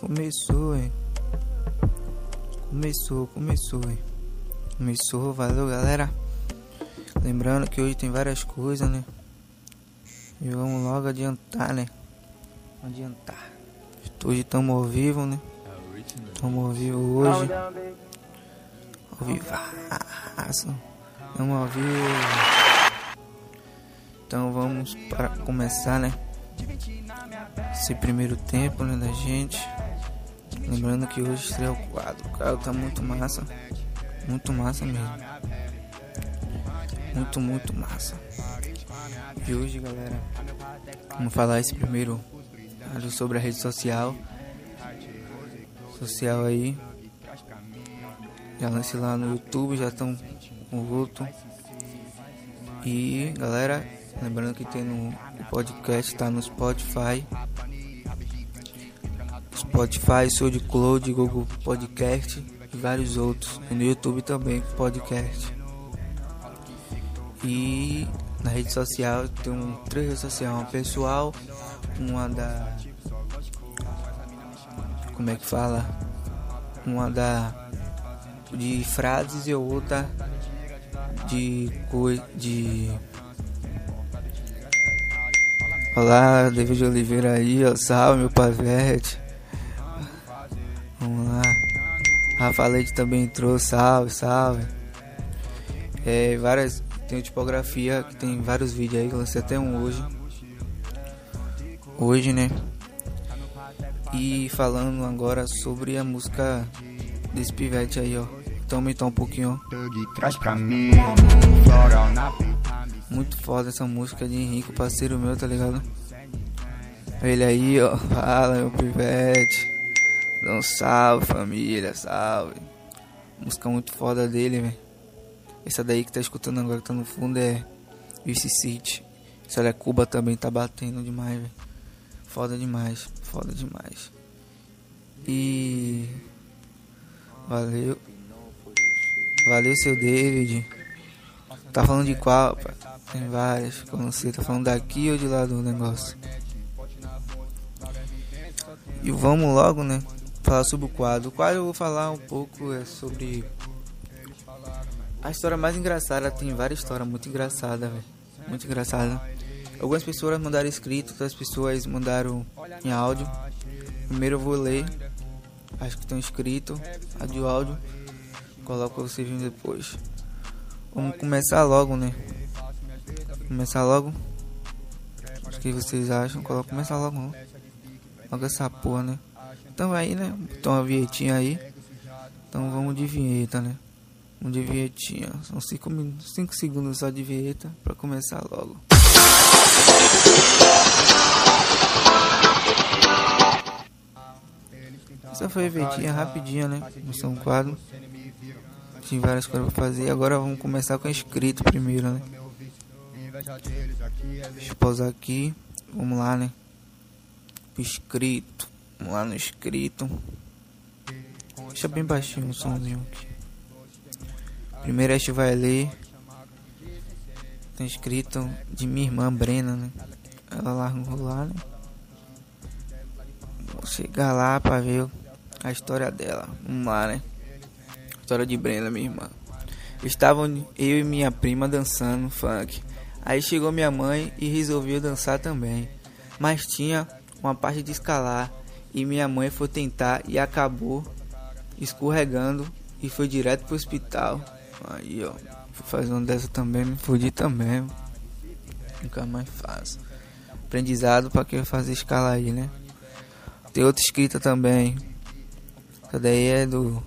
Começou, hein? Começou, começou, hein? Começou, valeu galera. Lembrando que hoje tem várias coisas, né? E vamos logo adiantar, né? Adiantar. Hoje estamos ao vivo, né? Estamos ao vivo hoje. Ao vivaço. Estamos ao vivo. Então vamos para começar, né? Esse primeiro tempo, né, da gente. Lembrando que hoje estreia o quadro. Quadro tá muito massa. Muito massa mesmo. Muito, muito massa. E hoje, galera, vamos falar esse primeiro sobre a rede social. Social aí. Já lancei lá no YouTube, já estão com o. E galera, lembrando que tem no podcast, tá no Spotify. Spotify, SoundCloud, Google Podcast e vários outros. E no YouTube também, podcast. E na rede social tem um, três redes sociais, uma pessoal, uma da. Como é que fala? Uma da. De frases e outra de coi de Olá, David Oliveira aí, ó, salve meu pavete. Rafa Leite também entrou, salve, salve. É, várias. Tem tipografia que tem vários vídeos aí, que lancei até um hoje. Hoje, né? E falando agora sobre a música desse pivete aí, ó. Então aumentar um pouquinho, ó. Muito foda essa música de Henrique, parceiro meu, tá ligado? Ele aí, ó. Fala, meu pivete. Um salve, família, salve. Música muito foda dele, velho. Essa daí que tá escutando agora, que tá no fundo, é Vice City. Essa é Cuba também, tá batendo demais, velho. Foda demais, foda demais. E. Valeu. Valeu, seu David. Tá falando de qual? Tem várias, como não sei, tá falando daqui ou de lá do negócio. E vamos logo, né? Falar sobre o quadro. O quadro eu vou falar um pouco é sobre a história mais engraçada. Tem várias histórias muito engraçadas, velho. Muito engraçada. Algumas pessoas mandaram escrito, outras pessoas mandaram em áudio. Primeiro eu vou ler. Acho que estão escrito. A de áudio. Coloco vocês depois. Vamos começar logo, né? Começar logo. O que vocês acham? Coloca começar logo. Logo essa porra, né? Então aí, né? Botou uma vinhetinha aí. Então vamos de vinheta, né? Vamos de vinhetinha. São 5 cinco segundos só de vinheta pra começar logo. Essa foi a vinhetinha rapidinha, né? No São Quadro. Tem várias coisas pra fazer. Agora vamos começar com escrito primeiro, né? Deixa eu pausar aqui. Vamos lá, né? Escrito. Lá no escrito. Deixa bem baixinho o somzinho aqui. Primeiro a gente vai ler. Tá escrito de minha irmã Brena, né? Ela largou lá, né? Vou chegar lá pra ver a história dela. Vamos lá, né? História de Brenda, minha irmã. Estavam eu e minha prima dançando funk. Aí chegou minha mãe e resolveu dançar também. Mas tinha uma parte de escalar e minha mãe foi tentar e acabou escorregando e foi direto pro hospital. Aí, ó, fui fazer uma dessa também, me fudi também. Nunca mais faço. Aprendizado para quem fazer escala aí, né? Tem outra escrita também. Essa daí é do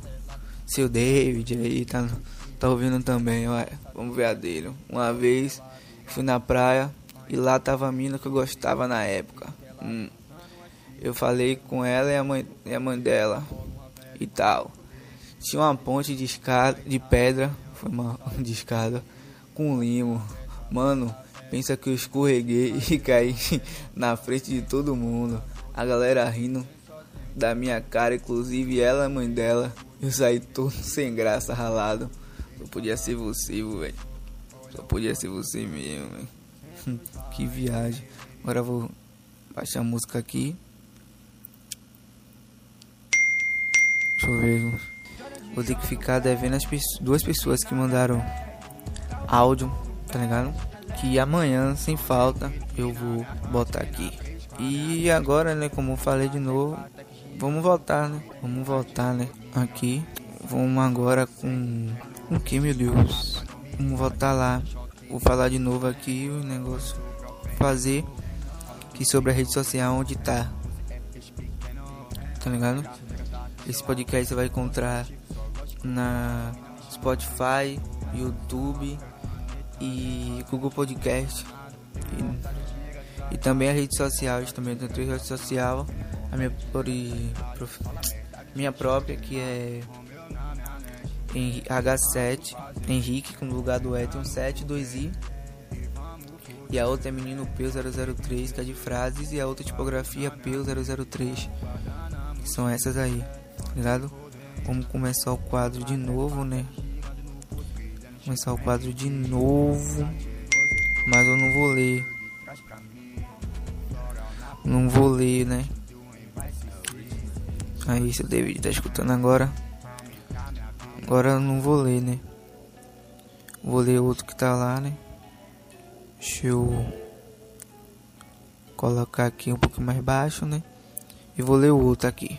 seu David aí, tá, tá ouvindo também, ó. Vamos ver a dele. Uma vez fui na praia e lá tava a mina que eu gostava na época. Hum. Eu falei com ela e a mãe, e a mãe dela e tal. Tinha uma ponte de escada, de pedra, foi uma de escada com limo. Mano, pensa que eu escorreguei e caí na frente de todo mundo. A galera rindo da minha cara, inclusive ela a mãe dela. Eu saí todo sem graça, ralado. Só podia ser você, velho. Só podia ser você mesmo, velho. que viagem. Agora vou baixar a música aqui. Ver. Vou ter que ficar devendo as duas pessoas que mandaram áudio, tá ligado? Que amanhã, sem falta, eu vou botar aqui. E agora, né, como eu falei de novo, vamos voltar, né? Vamos voltar, né? Aqui. Vamos agora com. Com que, meu Deus? Vamos voltar lá. Vou falar de novo aqui o negócio. Fazer aqui sobre a rede social onde tá. Tá ligado? Esse podcast você vai encontrar na Spotify, YouTube e Google Podcast. E, e também a rede social, também tem três redes sociais. A minha, por, minha própria que é H7 Henrique com lugar do E tem um 7, 2i. E a outra é Menino P003, que é de frases, e a outra tipografia P003. Que são essas aí, ligado? Vamos começar o quadro de novo, né? Começar o quadro de novo. Mas eu não vou ler. Não vou ler, né? Aí, seu David tá escutando agora. Agora eu não vou ler, né? Vou ler outro que tá lá, né? Deixa eu colocar aqui um pouco mais baixo, né? E vou ler o outro aqui.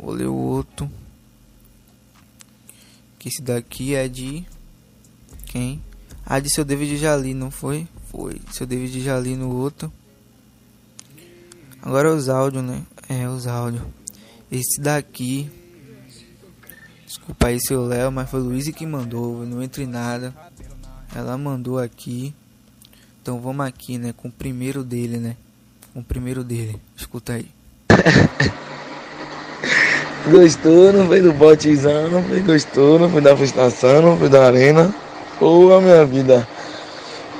Vou ler o outro. Que esse daqui é de quem? Ah, de seu David Jali, não foi? Foi. Seu David Jali no outro. Agora os áudios, né? É, os áudios. Esse daqui. Desculpa aí seu Léo, mas foi Luiz que mandou. Não entre nada. Ela mandou aqui. Então vamos aqui, né? Com o primeiro dele, né? Com o primeiro dele. Escuta aí. Gostou, não foi do botezão, não foi gostou, não foi da frustração, não foi da arena. Pô, minha vida.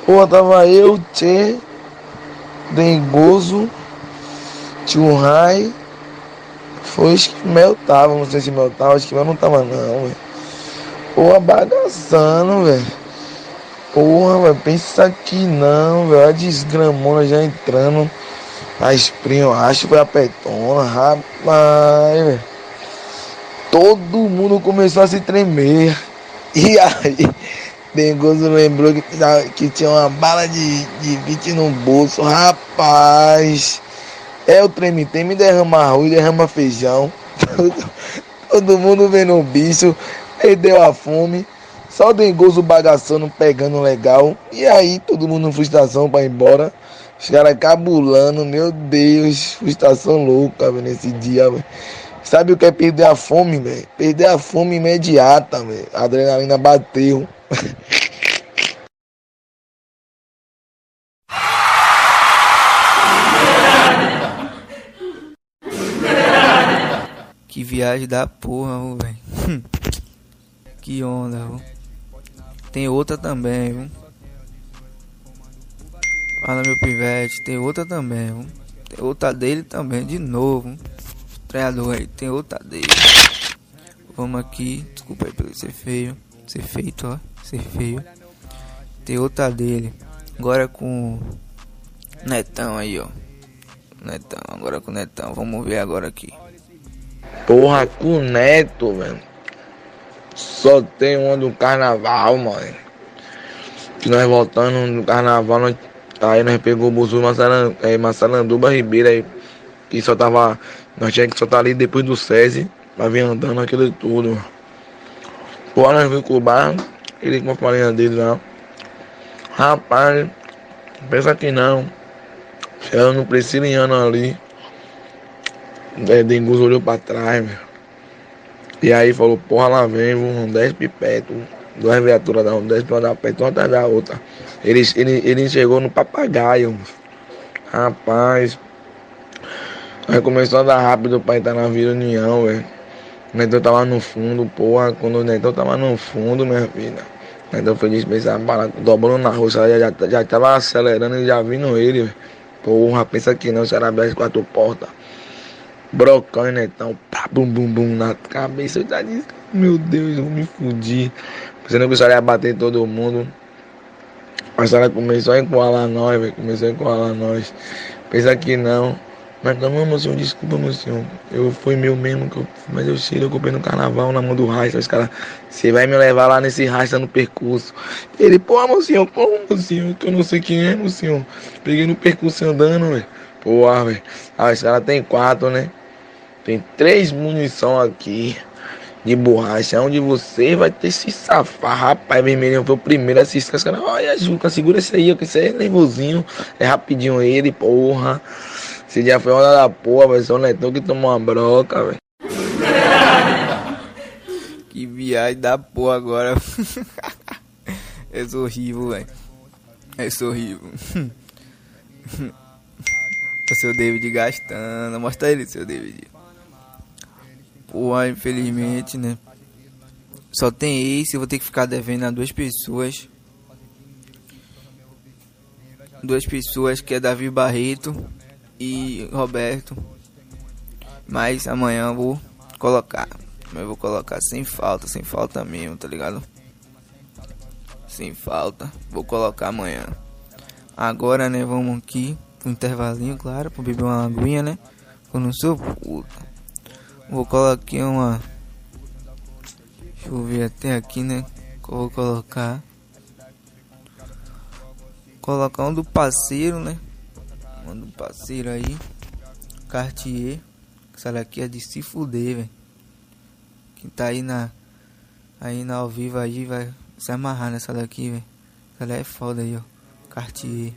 Pô, tava eu, Tchê, Dengoso, Tio Rai. Foi acho que Mel tava, não sei se Mel tava, acho que Mel não tava não, velho. Pô, bagaçando, velho. Porra, velho, pensa que não, velho. A desgramona já entrando. A Spring, eu acho foi a petona, rapaz, velho todo mundo começou a se tremer. E aí, Dengoso lembrou que, que tinha uma bala de, de 20 no bolso. Rapaz, é o treme, tem me derrama arroz, derrama feijão. todo mundo vendo o bicho, perdeu a fome. Só o Dengoso bagaçando, pegando legal. E aí, todo mundo em frustração pra ir embora. Os caras cabulando, meu Deus, frustração louca, nesse dia, velho. Sabe o que é perder a fome, velho? Perder a fome imediata, velho. A adrenalina bateu. Que viagem da porra, velho. que onda, viu? Tem outra também, viu? Fala meu pivete, tem outra também, viu? Tem outra dele também, de novo treinador aí, tem outra dele. Vamos aqui, desculpa aí pelo ser feio, ser feito, ó, ser feio. Tem outra dele. Agora com Netão aí, ó. Netão, agora com Netão. Vamos ver agora aqui. Porra, com Neto, velho. Só tem uma do carnaval, mano. Que nós voltando no carnaval, nós, aí nós pegou o buzu Massaranduba Ribeira aí. Que só tava nós tínhamos que soltar ali depois do SESI pra vir andando aquilo tudo. Pô, nós vimos com o bar, ele com a farinha dele lá. Rapaz, pensa que não. Chegando no Prisciliano ali. É, Dengus olhou pra trás, velho. E aí falou, porra, lá vem, um 10 pipetos, duas viaturas da um 10 pra dar perto uma atrás da outra. Ele, ele, ele chegou no papagaio. Rapaz, Aí começou a dar rápido pra entrar na Vila União, velho. O Netão tava no fundo, porra. Quando o Netão tava no fundo, minha filha. O Netão foi dispensar dobrando na rua. Já, já, já tava acelerando e já vindo ele, velho. Porra, pensa que não, será abre as quatro portas. Brocão e Netão, pá, bum, bum, bum, na cabeça. Eu já disse, meu Deus, eu me fudi. Pensando que o senhor ia bater todo mundo. A senhora começou a encoalar nós, velho. Começou a encoalar nós. Pensa que não. Mas meu senhor, desculpa, meu senhor. Eu fui meu mesmo, mas eu sei, eu comprei no carnaval na mão do Rasta. Os caras, você vai me levar lá nesse Rasta no percurso. Ele, pô, meu senhor, como, meu senhor? Que eu não sei quem é, meu senhor. Peguei no percurso andando, velho. Porra, velho. Ah, os caras tem quatro, né? Tem três munição aqui de borracha, onde você vai ter se safar. Rapaz, vermelhinho foi o primeiro a se escascar. Olha, Juca, segura esse aí, que isso aí é nervosinho. É rapidinho ele, porra. Esse dia foi uma da porra, vai ser o Netão que tomou uma broca, velho. que viagem da porra agora. é horrível, velho. É horrível. o seu David gastando. Mostra ele, seu David. Porra, infelizmente, né? Só tem esse, eu vou ter que ficar devendo a duas pessoas. Duas pessoas que é Davi Barreto e Roberto. Mas amanhã eu vou colocar. Eu vou colocar sem falta, sem falta mesmo, tá ligado? Sem falta. Vou colocar amanhã. Agora, né, vamos aqui pro intervalinho, claro, pra beber uma aguinha, né? Eu não sou puta. Vou colocar aqui uma. Deixa eu ver até aqui, né? Vou colocar. Colocar um do parceiro, né? Um do parceiro aí. Cartier. Essa daqui é de se fuder, velho. Quem tá aí na. Aí na ao vivo aí vai se amarrar nessa daqui, velho. Essa é foda aí, ó. Cartier.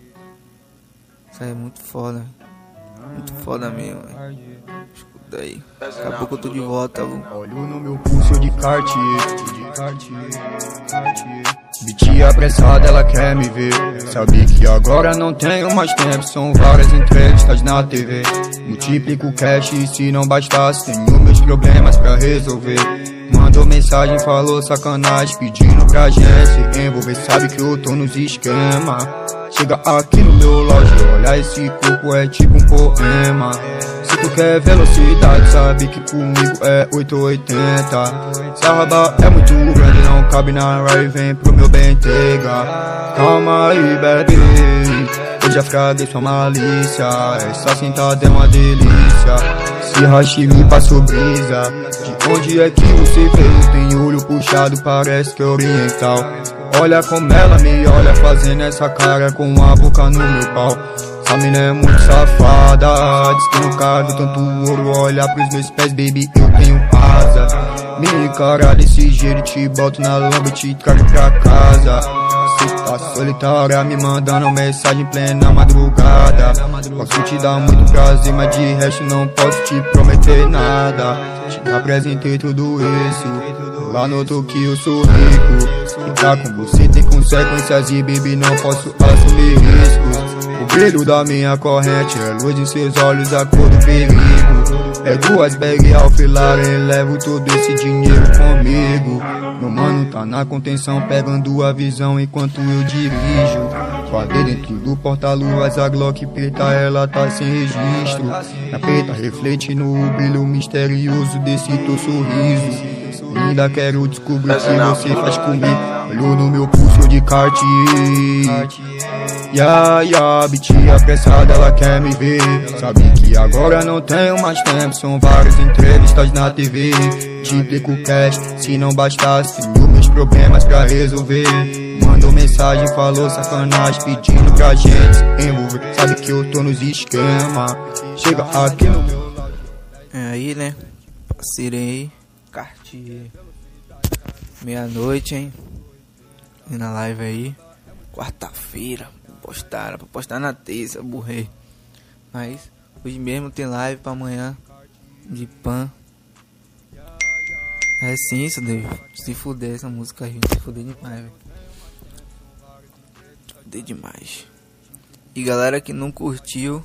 Essa é muito foda, véio. Muito foda mesmo, velho daí. Daqui a pouco eu tô de volta, viu? Olho no meu pulso de Cartier, de Cartier, Cartier. Biti apressada, ela quer me ver. Sabe que agora não tenho mais tempo, são várias entrevistas na TV. Multiplico o cash e se não bastasse, tenho meus problemas pra resolver. Mandou mensagem, falou sacanagem, pedindo pra gente se envolver. Sabe que eu tô nos esquema. Chega aqui no meu loja, olha esse corpo é tipo um poema. Se tu quer velocidade, sabe que comigo é 880 Se a raba é muito grande, não cabe na ride, vem pro meu Bentega. Calma aí, bebê Eu já fraguei sua malícia. Essa sentada é uma delícia. Se rache me passou brisa. De onde é que você veio? Tem olho puxado, parece que é oriental Olha como ela me olha fazendo essa cara com a boca no meu pau. Essa mina é muito safada cabe tanto ouro Olha pros meus pés, baby, eu tenho asa. Me encara desse jeito Te boto na lama e te trago pra casa tá solitária Me mandando mensagem plena madrugada Posso te dar muito prazer Mas de resto não posso te prometer nada Te apresentei tudo isso Lá no que eu sou rico Ficar com você tem consequências E baby não posso assumir riscos o brilho da minha corrente é luz em seus olhos, a cor do perigo. É duas bags ao e levo todo esse dinheiro comigo. Meu mano tá na contenção, pegando a visão enquanto eu dirijo. Guardei dentro do porta-luvas a Glock preta, ela tá sem registro. Na preta reflete no brilho misterioso desse teu sorriso. Ainda quero descobrir o que você faz comigo. Olhou no meu pulso de Cartier. Ya, ya, biti apressada, ela quer me ver. Sabe que agora não tenho mais tempo, são várias entrevistas na TV. Triplico cash, se não bastasse, meus problemas pra resolver. Mandou mensagem, falou sacanagem, pedindo pra gente envolver. Sabe que eu tô nos esquema. Chega aqui no meu lado. É aí, né? Passirei, Cartier. Meia-noite, hein? E na live aí. Quarta-feira postar, pra postar na terça, burrei. Mas hoje mesmo tem live pra amanhã de pan. É sim, isso deve se fuder essa música aí, se fuder demais, velho. Fuder demais. E galera que não curtiu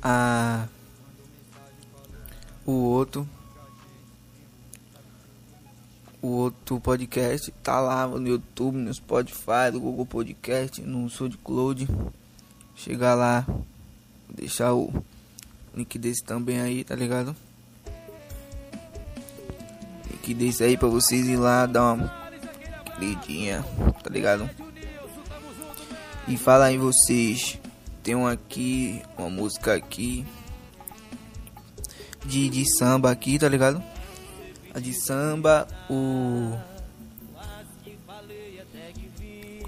a o outro o outro podcast tá lá no YouTube, no Spotify, no Google Podcast, no SoundCloud. Chegar lá, deixar o link desse também aí, tá ligado? Link aí pra vocês ir lá dar uma lidinha, tá ligado? E falar em vocês, tem um aqui, uma música aqui de, de samba aqui, tá ligado? A de samba, o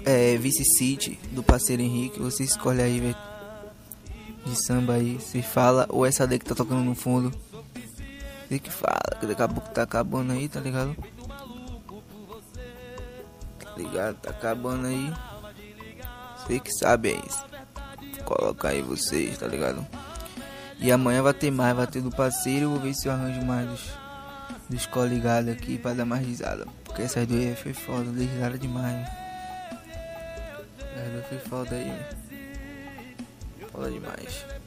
é Vice City do parceiro Henrique, você escolhe aí, velho. De samba aí, se fala ou essa daí que tá tocando no fundo. Você que fala, que daqui a pouco tá acabando aí, tá ligado? Tá ligado? Tá acabando aí. Você que sabe é isso. Coloca aí vocês, tá ligado? E amanhã vai ter mais, vai ter do parceiro. Vou ver se eu arranjo mais dos, dos coligados aqui pra dar mais risada. Porque essas duas foi foda, dei risada demais. Essas duas foi foda aí. Foda demais.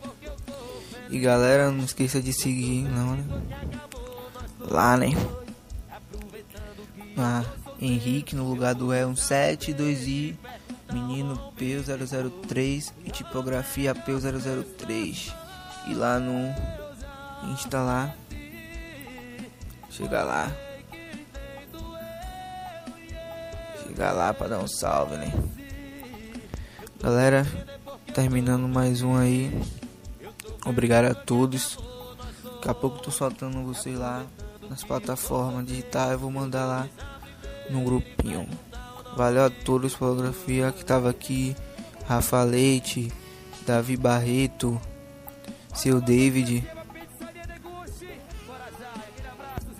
E galera, não esqueça de seguir, não, né? Lá, né? Ah, Henrique no lugar do E172i, menino P003 e tipografia P003 ir lá no Insta lá. Chega lá. Chega lá pra dar um salve, né? Galera, terminando mais um aí. Obrigado a todos. Daqui a pouco tô soltando vocês lá nas plataformas digitais. Eu vou mandar lá no grupinho. Valeu a todos, fotografia que tava aqui. Rafa Leite, Davi Barreto seu David.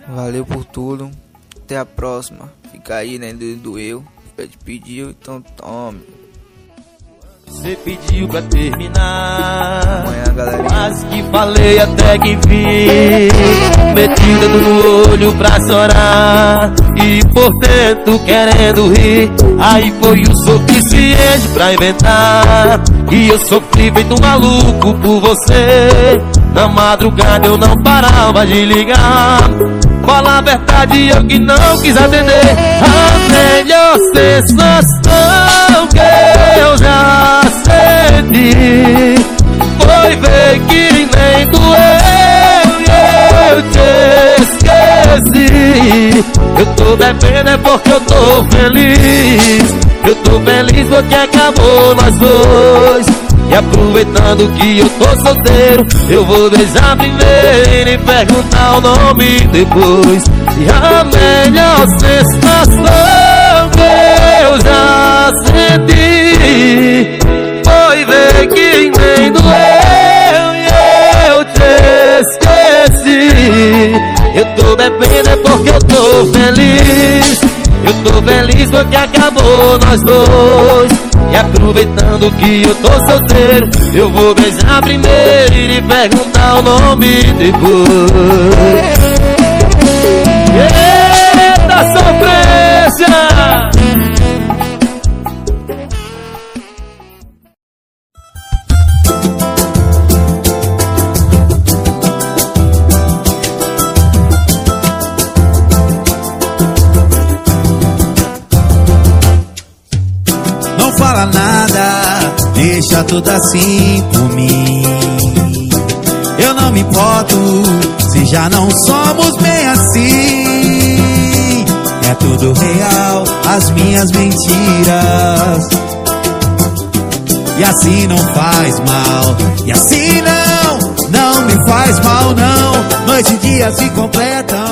Valeu por tudo. Até a próxima. Fica aí, né? Do, do eu. Pede pediu, então tome. Você pediu pra terminar. Quase que falei até que vi. Metida no olho pra chorar. E por dentro querendo rir. Aí foi o suficiente pra inventar. E eu sofri feito maluco por você. Na madrugada eu não parava de ligar. Fala a verdade, eu que não quis atender. A melhor sensação que eu já foi ver que nem doeu eu te esqueci. Eu tô bebendo é porque eu tô feliz. Eu tô feliz porque acabou nós dois. E aproveitando que eu tô solteiro Eu vou beijar primeiro e perguntar o nome depois E a melhor sensação que eu já senti tô bebendo é porque eu tô feliz. Eu tô feliz porque acabou nós dois. E aproveitando que eu tô solteiro Eu vou beijar primeiro e lhe perguntar o nome depois Eita sofrência! deixa tudo assim por mim. Eu não me importo se já não somos bem assim. É tudo real, as minhas mentiras. E assim não faz mal, e assim não, não me faz mal não. Noite e dia se completa